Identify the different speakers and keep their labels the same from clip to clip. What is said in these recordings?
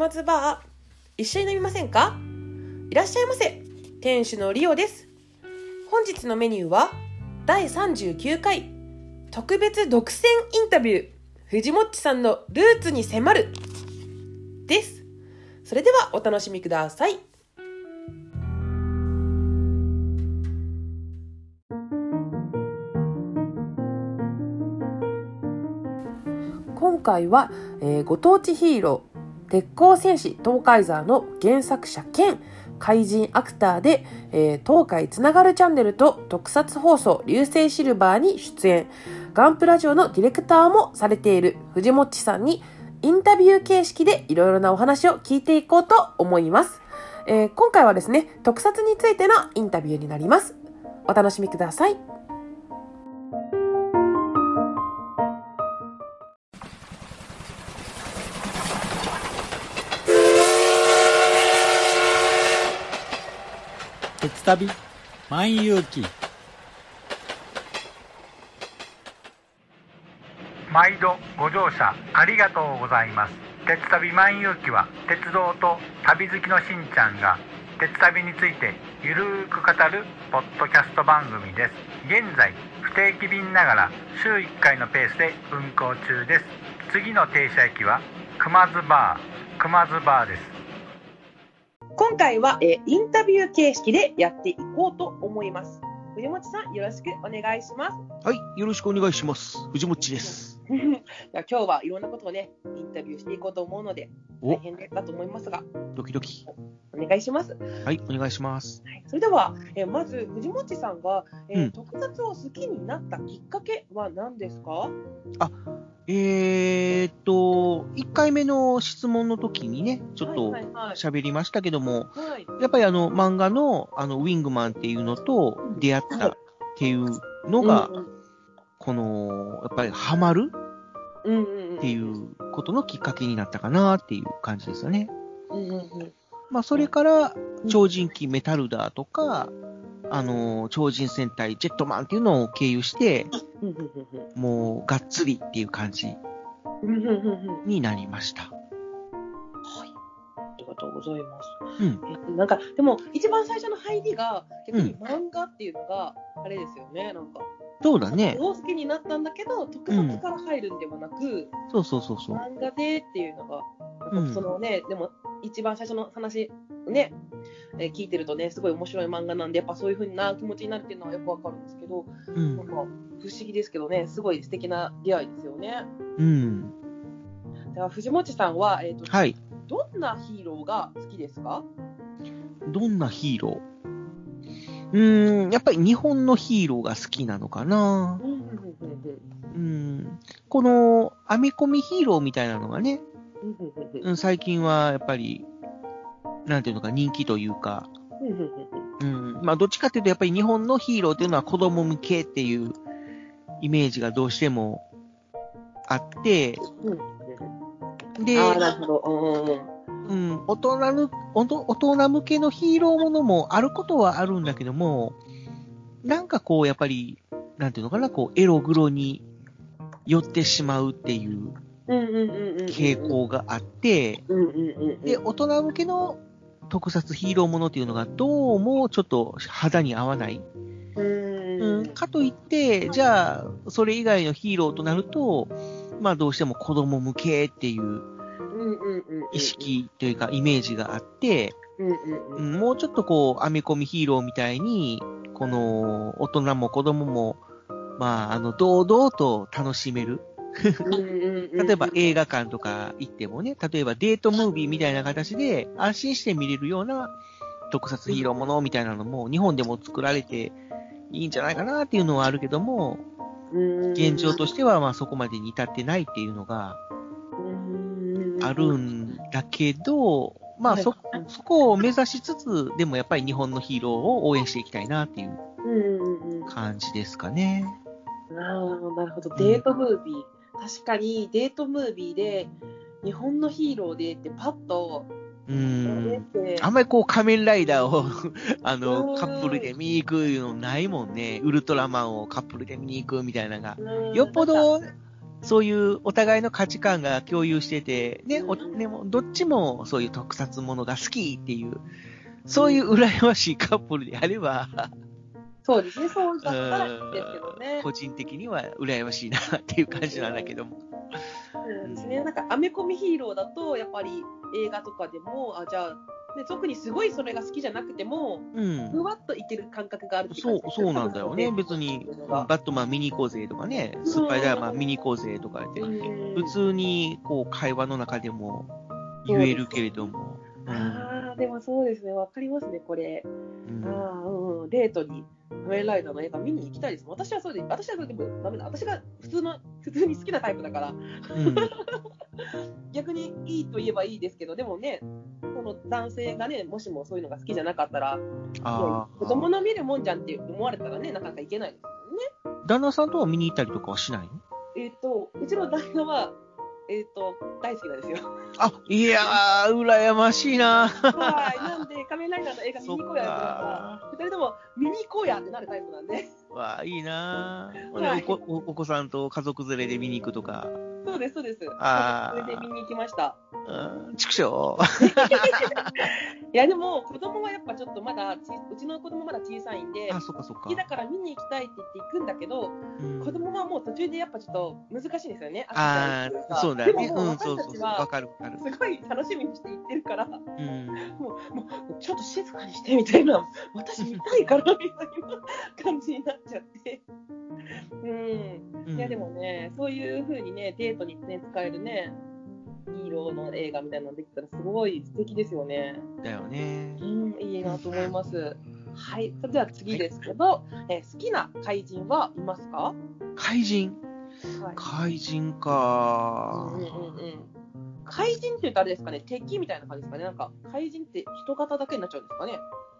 Speaker 1: 松バー一緒に飲みませんか？いらっしゃいませ。店主のリオです。本日のメニューは第39回特別独占インタビュー。藤もっちさんのルーツに迫る。です。それではお楽しみください。今回は、えーご当地ヒーロー鉄鋼戦士東海ザーの原作者兼怪人アクターで、えー東海つながるチャンネルと特撮放送流星シルバーに出演。ガンプラジオのディレクターもされている藤もっちさんにインタビュー形式でいろいろなお話を聞いていこうと思います、えー今回はですね特撮についてのインタビューになります。お楽しみください。
Speaker 2: 鉄旅万有記。
Speaker 3: 毎度ご乗車ありがとうございます。鉄旅万有記は鉄道と旅好きのしんちゃんが鉄旅についてゆるく語るポッドキャスト番組です。現在不定期便ながら週1回のペースで運行中です。次の停車駅は熊津バー。熊津バーです。
Speaker 1: 回は、えーインタビュー形式でやっていこうと思います藤本さんよろしくお願いします
Speaker 4: はい、よろしくお願いします。藤もっちです。
Speaker 1: じゃあ今日はいろんなことをねインタビューしていこうと思うので
Speaker 4: お
Speaker 1: 大変だと思いますが
Speaker 4: ドキドキ。
Speaker 1: お願いします
Speaker 4: はい、お願いします。
Speaker 1: それでは、えーまず藤本さんが、えー
Speaker 4: うん
Speaker 1: 特撮を好きになったきっかけは何ですか？
Speaker 4: えーっと、1回目の質問の時にね、ちょっと
Speaker 1: はいはいはい。
Speaker 4: 喋りましたけども、
Speaker 1: はい。
Speaker 4: やっぱりあの漫画のあのウィングマンっていうのと出会ったっていうのが、
Speaker 1: うん
Speaker 4: この、やっぱりハマる
Speaker 1: うんうんうん。
Speaker 4: っていうことのきっかけになったかなっていう感じですよね。
Speaker 1: うんうんうん。
Speaker 4: まあ、それから、超人機メタルダーとか、あの、超人戦隊ジェットマンっていうのを経由して、
Speaker 1: うんうんうん
Speaker 4: もう、がっつりっていう感じ
Speaker 1: うんうんうんうん
Speaker 4: になりました。
Speaker 1: はいありがとうございます
Speaker 4: うん。
Speaker 1: えなんかでも一番最初の入りが逆に漫画っていうのがあれですよね、なんか
Speaker 4: そうだね。
Speaker 1: 大好きになったんだけど特撮から入るんではなく、
Speaker 4: そうそうそうそう。
Speaker 1: 漫画でっていうのが
Speaker 4: うん
Speaker 1: なんかそのね、でも一番最初の話ね、えー聞いてるとねすごい面白い漫画なんでやっぱそういう風な気持ちになるっていうのはよくわかるんですけど、
Speaker 4: うん
Speaker 1: なん。か不思議ですけどねすごい素敵な出会いですよね。
Speaker 4: うん。
Speaker 1: では藤本さんは、えーと
Speaker 4: はい。
Speaker 1: どんなヒーローが好きですか？
Speaker 4: どんなヒーロー？うーん、やっぱり日本のヒーローが好きなのかな。
Speaker 1: うん。
Speaker 4: この、アメコミヒーローみたいなのがね、
Speaker 1: うん
Speaker 4: 最近はやっぱり、なんていうのか人気というか、
Speaker 1: うん。
Speaker 4: まあ、どっちかっていうと、やっぱり日本のヒーローっていうのは子供向けっていうイメージがどうしてもあって、
Speaker 1: うん
Speaker 4: で、
Speaker 1: ああ、なるほど。うん
Speaker 4: 大人の、大人向けのヒーローものもあることはあるんだけども、なんかこう、やっぱり、なんていうのかな、こう、エログロに寄ってしまうっていう。傾。向があって。で、大人向けの特撮ヒーローものっていうのがどうもちょっと肌に合わない。
Speaker 1: う
Speaker 4: うん
Speaker 1: ん。
Speaker 4: かといって、じゃあ、それ以外のヒーローとなると、まあどうしても子供向けっていう。意。識というかイメージがあって、もうちょっとこう、アメコミヒーローみたいに、この、大人も子供も、まあ、あの、堂々と楽しめる。例
Speaker 1: 例
Speaker 4: えば映画館とか行ってもね、例えばデートムービーみたいな形で安心して見れるような特撮ヒーローものみたいなのも日本でも作られていいんじゃないかなっていうのはあるけども、現状としてはまあそこまでに至ってないっていうのがあるんだけど、まあそ、そこを目指しつつ、でもやっぱり日本のヒーローを応援していきたいなっていう。感じですかね。
Speaker 1: ああ、なるほど。デートムービー。確かにデートムービーで、日本のヒーローでってパッと
Speaker 4: う
Speaker 1: 出
Speaker 4: ん。
Speaker 1: て、
Speaker 4: あんまりこう仮面ライダーを あ
Speaker 1: う
Speaker 4: の、
Speaker 1: ん
Speaker 4: カップルで見に行くのないもんね。ウルトラマンをカップルで見に行くみたいなのが。
Speaker 1: うん
Speaker 4: よっぽ、ど、そういうお互いの価値観が共有してて、ね、おねもどっちもそういう特撮ものが好きっていう、そういう羨ましいカップルであれば、
Speaker 1: そうですね、そうだったらいいですけどね。
Speaker 4: 個人的には羨ましいなっていう感じなんだけども。
Speaker 1: そうですね、なんかアメコミヒーローだと、やっぱり映画とかでも、あじゃあ、ね、特にすごいそれが好きじゃなくても、
Speaker 4: うん。
Speaker 1: ふわっといける感覚があるって
Speaker 4: そう
Speaker 1: 感じ、
Speaker 4: そうなんだよね。別に、バットマン見に行こうぜとかね、スパイダーマン見に行こうぜとか言って、普通にこう会話の中でも言えるけれども。うん。
Speaker 1: ああ、でもそうですね、わかりますね、これ。
Speaker 4: うん。
Speaker 1: あうん、デートに仮面ライダーの映画見に行きたいです。私はそれで、私はそれでもダメだ。私が普通の、普通に好きなタイプだから、
Speaker 4: うん
Speaker 1: 逆にいいと言えばいいですけど、でもね、その男性がね、もしもそういうのが好きじゃなかったら、
Speaker 4: あ
Speaker 1: 子供の見るもんじゃんって思われたらね、なかなかいけないですよね。
Speaker 4: あ。旦那さんとは見に行ったりとかはしないの？
Speaker 1: えっ、と、うちの旦那は、えっ、と、大好きなんですよ。
Speaker 4: あ、いやー、羨ましいな。
Speaker 1: はい。なんで、仮面ライダーの映画見に行こうやってな二人とも見に行こうやってなるタイプなんで。
Speaker 4: わあ、いいな
Speaker 1: はい
Speaker 4: おお子さんと家族連れで見に行くとか。
Speaker 1: そうです、そうです。
Speaker 4: あー
Speaker 1: それで見に行きました。
Speaker 4: うん、畜生？
Speaker 1: いや、でも、子供はやっぱちょっとまだち、うちの子供まだ小さいんで、
Speaker 4: あ、そっかそっか
Speaker 1: 好き。だから見に行きたいって言って行くんだけど、
Speaker 4: うん
Speaker 1: 子供はもう途中でやっぱちょっと難しいんですよね。
Speaker 4: ああ、そうだね。
Speaker 1: でももう私たちは、
Speaker 4: かるわかる。
Speaker 1: すごい楽しみにして行ってるから、も
Speaker 4: うん。
Speaker 1: う、もう、ちょっと静かにしてみたいな、私見たいからみたいな感じになっちゃって。うん。
Speaker 4: うん
Speaker 1: いや、でもね、そういう風にね、デートにね、使えるね、ヒーローの映画みたいなのできたらすごい素敵ですよね。
Speaker 4: だよね
Speaker 1: う。ん、いいなと思います。はい。それでは次ですけど、えー好きな怪人はいますか？
Speaker 4: 怪人？
Speaker 1: はい。
Speaker 4: 怪人か
Speaker 1: うんうんうんうん怪人って言うとあれですかね、敵みたいな感じですかね。なんか、怪人って人型だけになっちゃうんですかね。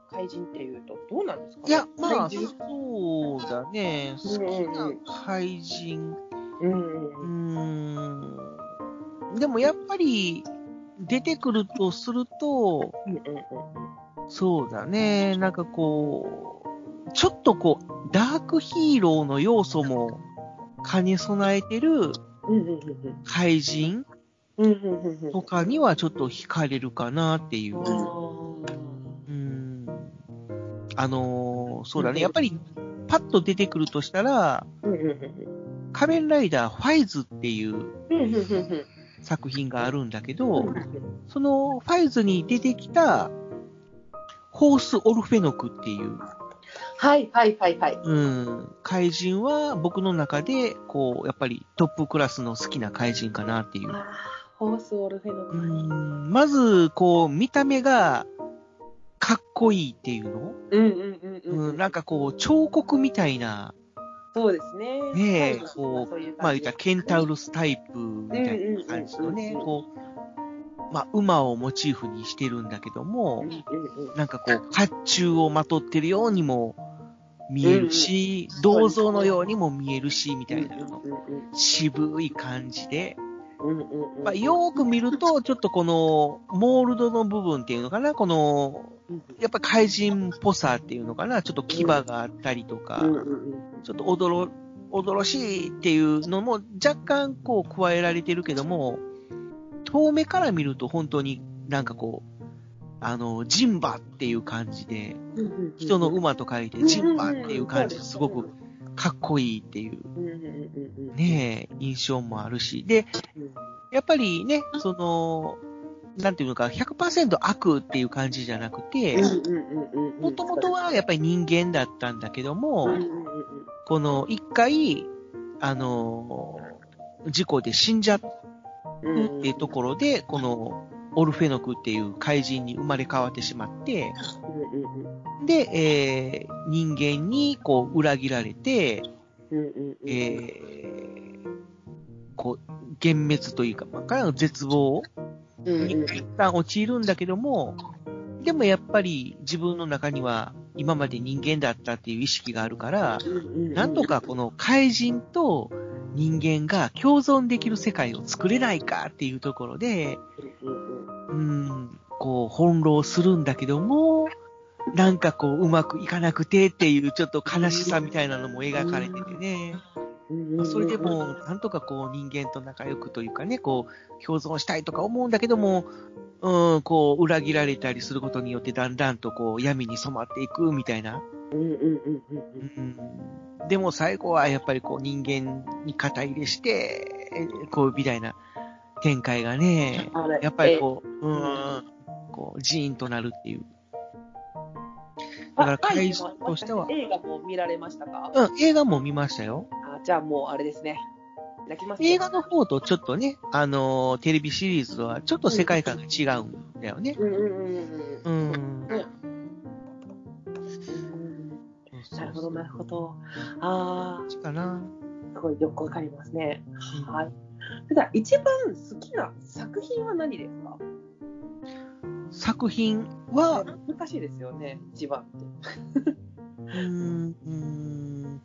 Speaker 1: 怪人っていうと、どうなんですかね？
Speaker 4: いや、まあ、そうだね。好きな怪人。
Speaker 1: うん。
Speaker 4: でもやっぱり、出てくるとすると、そうだね。なんかこう、ちょっとこう、ダークヒーローの要素も兼ね備えてる怪人とかにはちょっと惹かれるかなっていう。
Speaker 1: あ
Speaker 4: うん。あのーそうだね。やっぱり、パッと出てくるとしたら、仮面ライダーファイズっていう作品があるんだけ
Speaker 1: う
Speaker 4: ど
Speaker 1: ん、
Speaker 4: そのファイズに出てきた、ホース・オルフェノクっていう、
Speaker 1: はいはいはいはい。
Speaker 4: うん、怪人は僕の中で、こう、やっぱりトップクラスの好きな怪人かなっていう。
Speaker 1: ホースオルフェノ
Speaker 4: う
Speaker 1: ク。
Speaker 4: ん、まず、こう、見た目が、かっこいいっていうの？
Speaker 1: うんうんうんうん。
Speaker 4: うん、なんかこう、彫刻みたいな、
Speaker 1: そうですね。
Speaker 4: ねえ
Speaker 1: はい
Speaker 4: こう
Speaker 1: そういう
Speaker 4: まあ言ったらケンタウルスタイプみたいな感じのね、
Speaker 1: うんうんうんうん。
Speaker 4: こう、まあ馬をモチーフにしてるんだけども
Speaker 1: うん、うんうん。
Speaker 4: なんかこう、甲冑をまとってるようにも見えるし、銅像のようにも見えるし、みたいなの。渋い感じで、
Speaker 1: うんうん。うんうん
Speaker 4: まあ、よーく見ると、ちょっとこの、モールドの部分っていうのかな、この、やっぱ怪人っぽさっていうのかな、ちょっと牙があったりとか、ちょっと驚、驚しいっていうのも若干こう加えられてるけども、遠目から見ると本当になんかこう、あの、ジンバっていう感じで、人の馬と書いてジンバっていう感じですごくかっこいいっていう。ねえ、印象もあるし。で、
Speaker 1: うん。
Speaker 4: やっぱりね、その、なんていうのか、100%悪っていう感じじゃなくて、もともとはやっぱり人間だったんだけども、この一回、あの、事故で死んじゃっ
Speaker 1: う
Speaker 4: っていうところで、この、オルフェノクっていう怪人に生まれ変わってしまって、で、えー人間にこう裏切られて、えーこう、幻滅というか、まあ、絶望
Speaker 1: うん
Speaker 4: に一旦陥るんだけども、でもやっぱり自分の中には今まで人間だったっていう意識があるから、
Speaker 1: うん
Speaker 4: なんとかこの怪人と人間が共存できる世界を作れないかっていうところで、うん。こう翻弄するんだけども、なんかこううまくいかなくてっていうちょっと悲しさみたいなのも描かれててね。
Speaker 1: うん。
Speaker 4: それでも、なんとかこう人間と仲良くというかね、こう、共存したいとか思うんだけども、うん、こう、裏切られたりすることによってだんだんとこう、闇に染まっていくみたいな。
Speaker 1: うんうんうんうん
Speaker 4: うん、でも最後はやっぱりこう人間に肩入れして、えこう、みたいな展開がね、やっぱりこう、うん、こう、ジーンとなるっていう。だから回収としては
Speaker 1: 映画も見られましたか？
Speaker 4: うん、映画も見ましたよ。
Speaker 1: あじゃあもうあれですね。泣きます
Speaker 4: 映画の方とちょっとね、あのーテレビシリーズとはちょっと世界観が違うんだよね。
Speaker 1: うんうんうんうん
Speaker 4: うん。
Speaker 1: ねなるほど、なるほど。あ
Speaker 4: ど。かな。
Speaker 1: あ、すごいよくわかりますね。はい。ただ、一番好きな作品は何ですか？
Speaker 4: 作品は、
Speaker 1: 難しいですよね、一番って。
Speaker 4: うーん、うーん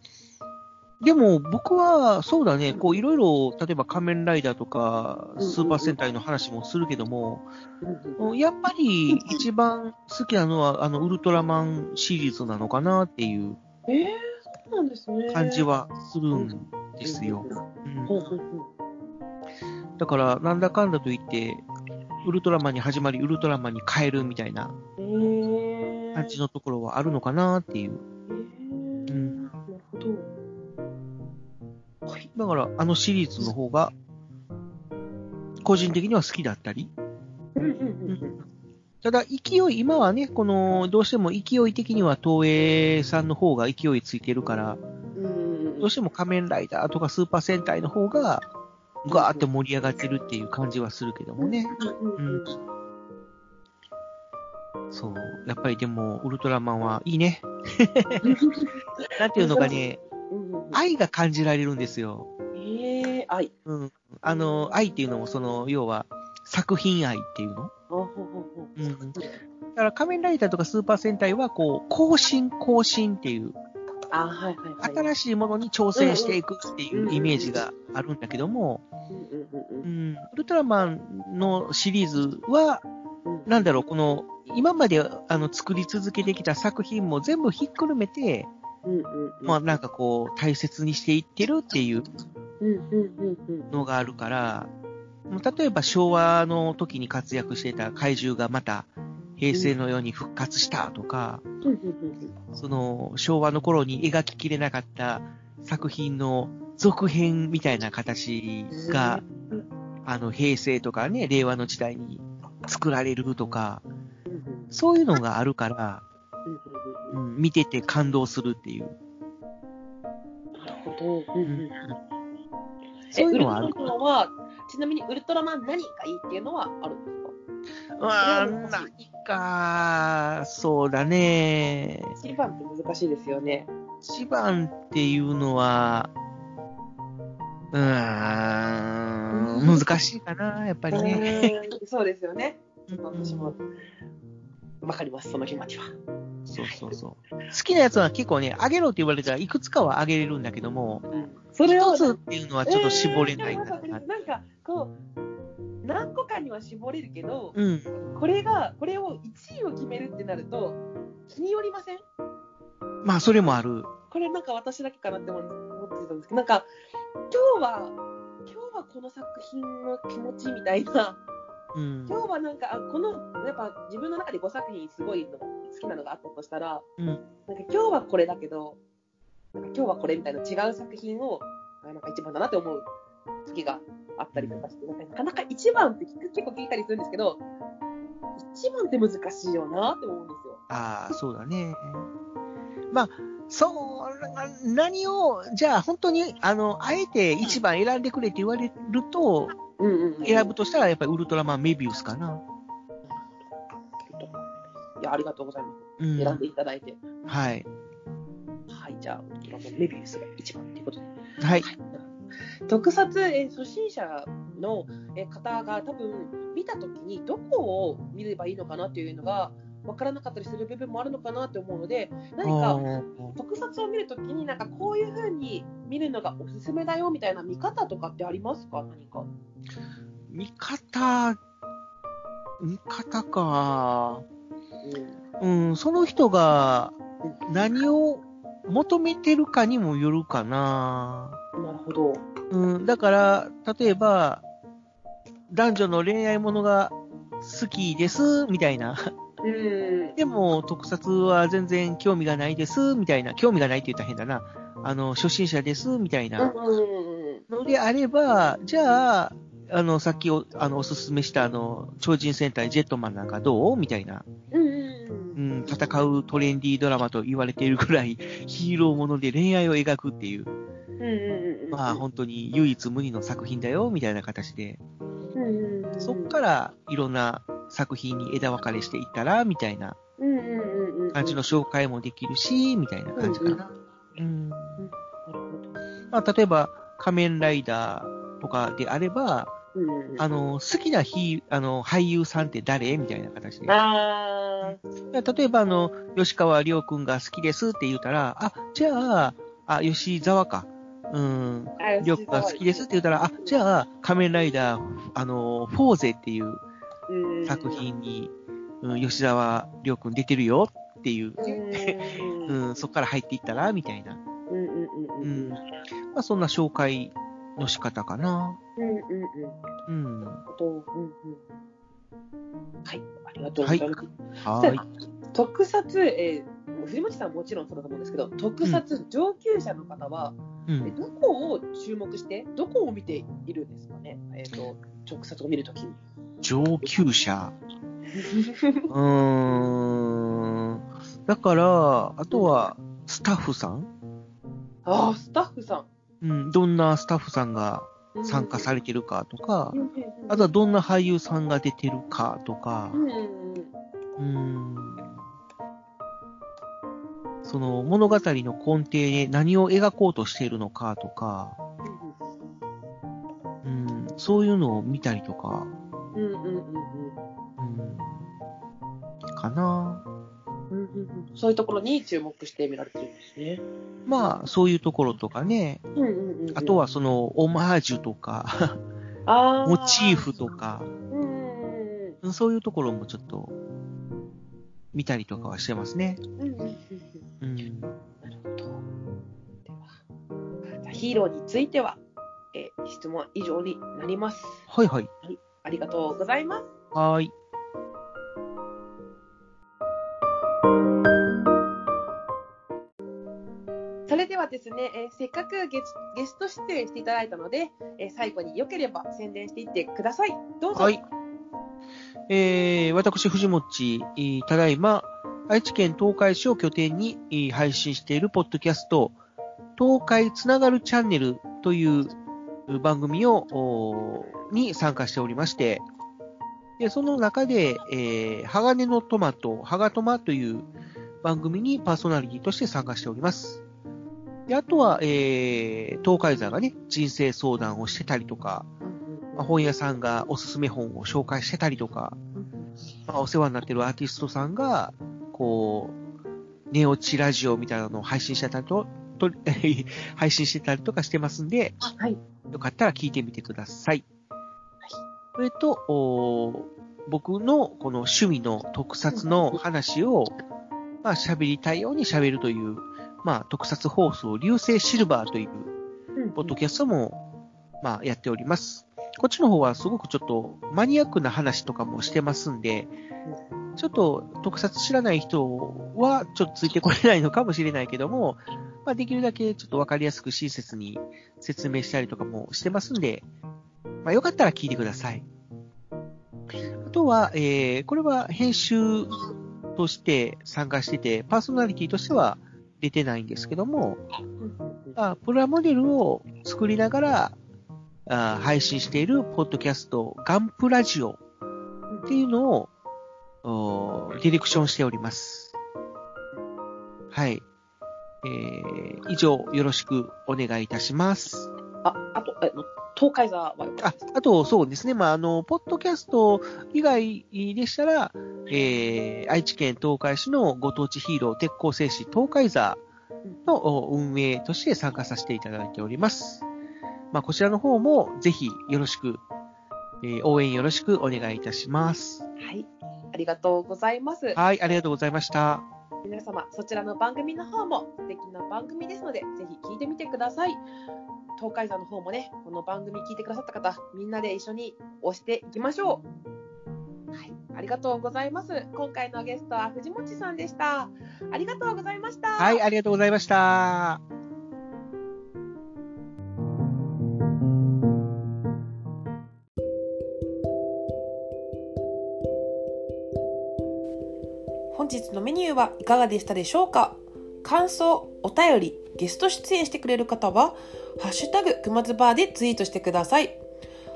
Speaker 4: でも僕は、そうだね、こういろいろ、例えば仮面ライダーとか、スーパー戦隊の話もするけども、うんやっぱり一番好きなのは、あの、ウルトラマンシリーズなのかなっていう
Speaker 1: えー、そうなんですね。
Speaker 4: 感じはするんですよ。うんだから、なんだかんだと言って、ウルトラマンに始まり、ウルトラマンに変えるみたいな。感じのところはあるのかなっていう。
Speaker 1: えー
Speaker 4: うん。
Speaker 1: なるほど。はい。
Speaker 4: だから、あのシリーズの方が、個人的には好きだったり。ただ、勢い、今はね、この、どうしても勢い的には東映さんの方が勢いついてるから、どうしても仮面ライダーとかスーパー戦隊の方が、ガーって盛り上がってるっていう感じはするけどもね。
Speaker 1: うん。
Speaker 4: そう。やっぱりでも、ウルトラマンはいいね。なん。ていうのかね、愛が感じられるん。ですよ。
Speaker 1: ええ愛。
Speaker 4: うん。あの、愛っていうのも、その、要は、作品愛っていうの
Speaker 1: ほうほうほうほう
Speaker 4: うん。だから仮面ライダーとかスーパー戦隊は、こう、更新更新っていう、
Speaker 1: あ、はいはいはい。
Speaker 4: 新しいものに挑戦していくっていうイメージがあるん。だけども、
Speaker 1: うん。
Speaker 4: ウルトラマンのシリーズは、
Speaker 1: うん
Speaker 4: なんだろう、この、今まであの作り続けてきた作品も全部ひっくるめて、
Speaker 1: うんうんうん。
Speaker 4: まあなんかこう、大切にしていってるっていうのがあるから、もう例えば昭和の時に活躍してた怪獣がまた平成のように復活したとか、
Speaker 1: うん
Speaker 4: その昭和の頃に描ききれなかった作品の続編みたいな形が、あの平成とかね、令和の時代に作られるとか、そういうのがあるから、
Speaker 1: うん
Speaker 4: 見てて感動するっていう。
Speaker 1: なるほど。
Speaker 4: そういうのはある
Speaker 1: えウルトラマンは、ちなみにウルトラマン何がいいっていうのはあるんですか？
Speaker 4: うわー何か、そうだね。
Speaker 1: 一番って難しいですよね。
Speaker 4: 一番っていうのは、うーん、難しいかな、やっぱりね。
Speaker 1: うんそうですよね。私もわかります、その気持ちは。
Speaker 4: そうそうそう。好きなやつは結構ね、あげろって言われたらいくつかはあげれるんだけども、
Speaker 1: それを
Speaker 4: 一つっていうのはちょっと絞れないかな。
Speaker 1: えーなんか、こう、何個かには絞れるけど、
Speaker 4: うん。
Speaker 1: これが、これを1位を決めるってなると、気によりません？
Speaker 4: まあ、それもある。
Speaker 1: これなんか私だけかなって思ってたんですけど、なんか、今日は、はこの作品の気持ちみたいな、
Speaker 4: うん。
Speaker 1: 今日はなんか、あこの、やっぱ自分の中で5作品すごいの好きなのがあったとしたら、
Speaker 4: うん。
Speaker 1: なんか今日はこれだけど、なんか今日はこれみたいな違う作品を、あなんか一番だなって思う時があったりとかして、なんかなかなか一番って聞く結構聞いたりするんですけど、一番って難しいよなって思うんですよ。
Speaker 4: ああ、そうだね。まあ、そう、な何を、じゃあ本当に、あの、あえて一番選んでくれって言われると、
Speaker 1: うんうん、うん。
Speaker 4: 選ぶとしたらやっぱりウルトラマンメビウスかな。
Speaker 1: いや、ありがとうございます。
Speaker 4: うん。
Speaker 1: 選んでいただいて。
Speaker 4: はい。
Speaker 1: はい、じゃあ、ウルトラマンメビウスが一番ということで。
Speaker 4: はい。
Speaker 1: 特撮、えー初心者のえー方が多分見たときにどこを見ればいいのかなというのが分からなかったりする部分もあるのかなと思うので何か特撮を見るときになんかこういう風に見るのがおすすめだよみたいな見方とかってありますか？何か。
Speaker 4: 見方、見方か。うん、その人が何を求めてるかにもよるかな。
Speaker 1: なるほど。
Speaker 4: うん、だから、例えば、男女の恋愛ものが好きです、みたいな。
Speaker 1: うん。
Speaker 4: でも、特撮は全然興味がないです、みたいな。興味がないって言ったら変だな。あの、初心者です、みたいな。
Speaker 1: うん。
Speaker 4: のであれば、じゃあ、あの、さっきお、あの、おすすめした、あの、超人戦隊ジェットマンなんかどう？みたいな。
Speaker 1: うん。
Speaker 4: うん、戦うトレンディードラマと言われているぐらい、ヒーローもので恋愛を描くっていう、
Speaker 1: うん。
Speaker 4: まあ本当に唯一無二の作品だよ、みたいな形で、
Speaker 1: うん。
Speaker 4: そっからいろんな作品に枝分かれしていったら、みたいな。感じの紹介もできるし、みたいな感じかな。うん。まあ例えば、仮面ライダーとかであれば、
Speaker 1: うん。
Speaker 4: あの、好きなヒーあの、俳優さんって誰？みたいな形で。
Speaker 1: あ
Speaker 4: 例えば、あの、吉川亮君が好きですって言ったら、あ、じゃあ、あ、吉沢か。うん。
Speaker 1: あ。
Speaker 4: 亮君が好きですって言ったら、あ、じゃあ、仮面ライダー、あの、フォーゼっていう
Speaker 1: うん
Speaker 4: 作。品に、うん、吉沢亮君出てるよっていう、
Speaker 1: うん。
Speaker 4: うん、そこから入っていったら、みたいな。
Speaker 1: うん。うん。
Speaker 4: う
Speaker 1: うん。
Speaker 4: ん。まあ、そんな紹介の仕方かな。
Speaker 1: うん。うん。
Speaker 4: うん。
Speaker 1: と、うん。はい。ありがとうございます。
Speaker 4: はーい。
Speaker 1: 特撮、えー、藤本さんはもちろんそうだと思うんですけど、特撮上級者の方は、
Speaker 4: うん。
Speaker 1: えどこを注目して、どこを見ているんですかね、えっ、と、直撮を見るときに。
Speaker 4: 上級者。うーん。だから、あとは、スタッフさん
Speaker 1: ああ、スタッフさ
Speaker 4: うん。どんなスタッフさんが
Speaker 1: ん。
Speaker 4: 参加されてるかとか
Speaker 1: う、ん。
Speaker 4: あとはどんな俳優さんが出てるかとか
Speaker 1: う、ん。
Speaker 4: その物語の根底で何を描こうとしているのかとか、うん、そういうのを見たりとか、
Speaker 1: うん。うん。うん。うん。
Speaker 4: うん、かな。
Speaker 1: うん。うん。そういうところに注目して見られてるんですね。
Speaker 4: まあ、そういうところとかね、
Speaker 1: うん。うん。うん。
Speaker 4: あとは、その、オマージュとか、
Speaker 1: ああ。
Speaker 4: モチーフと。か、
Speaker 1: うん。
Speaker 4: そういうところもちょっと、見たりとかはしてますね。
Speaker 1: うん。うん。うん。
Speaker 4: うん。
Speaker 1: なるほど。では、じゃあヒーローについては、えー質問は以上になります。
Speaker 4: はいはい。
Speaker 1: ありがとうございます。
Speaker 4: はーい。
Speaker 1: それではですね、えーせっかくゲスゲスト出演していただいたので、えー最後に良ければ宣伝していってください。どうぞ。
Speaker 4: はい。えー、私、藤もっち、えーただいま、愛知県東海市を拠点に、えー配信しているポッドキャスト、東海つながるチャンネルというう番組を、に参加しておりまして、で、その中で、えー、鋼のトマト、ハガトマという番組にパーソナリティとして参加しております。で、あとは、えー、東海座がね、人生相談をしてたりとか、まあ本屋さんがおすすめ本を紹介してたりとか、まあ、お世話になってるアーティストさんが、こう、寝落ちラジオみたいなのを配信してたりと、と配信してたりとかしてますんで、
Speaker 1: はい。
Speaker 4: よかったら聞いてみてください。それと、お僕のこの趣味の特撮の話を、まあ喋りたいように喋るという、まあ特撮放送流星シルバーという
Speaker 1: うん
Speaker 4: ポッドキャストも、まあ、やっております。こっちの方はすごくちょっとマニアックな話とかもしてますんで、ちょっと特撮知らない人はちょっとついてこれないのかもしれないけども、まあ、できるだけちょっとわかりやすく親切に説明したりとかもしてますんで、まあ、よかったら聞いてください。あとは、えー、これは編集として参加してて、パーソナリティとしては出てないんですけども、あプラモデルを作りながらあ配信しているポッドキャスト、ガンプラジオっていうのをおディレクションしております。はい。えー、以上よろしくお願いいたします。
Speaker 1: あ、あと、え東海座は
Speaker 4: ああと、そうですね。まあ、あの、ポッドキャスト以外でしたら、えー、愛知県東海市のご当地ヒーロー鉄鋼戦士東海座のお運営として参加させていただいております。まあ、こちらの方もぜひよろしく、えー応援よろしくお願いいたします。
Speaker 1: はい。ありがとうございます。
Speaker 4: はい、ありがとうございました。
Speaker 1: 皆様、そちらの番組の方も素敵な番組ですので、ぜひ聞いてみてください。東海座の方もね、この番組聞いてくださった方、みんなで一緒に押していきましょう。はい、ありがとうございます。今回のゲストは藤持さんでした。ありがとうございました。
Speaker 4: はい、ありがとうございました。
Speaker 1: 日のメニューはいかがでしたでしょうか？感想、お便り、ゲスト出演してくれる方は、ハッシュタグくまずバーでツイートしてください。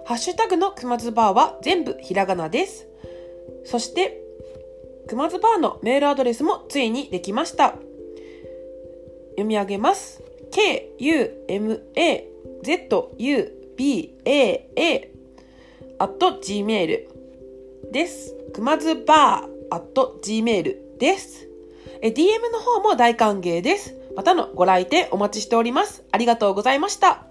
Speaker 1: ハッシュタグのくまずバーは全部ひらがなです。そして、くまずバーのメールアドレスもついにできました。読み上げます。k-u-m-a-z-u-b-a-a at gmail です。くまずバー at gmail です。え DM の方も大歓迎です。またのご来店お待ちしております。ありがとうございました。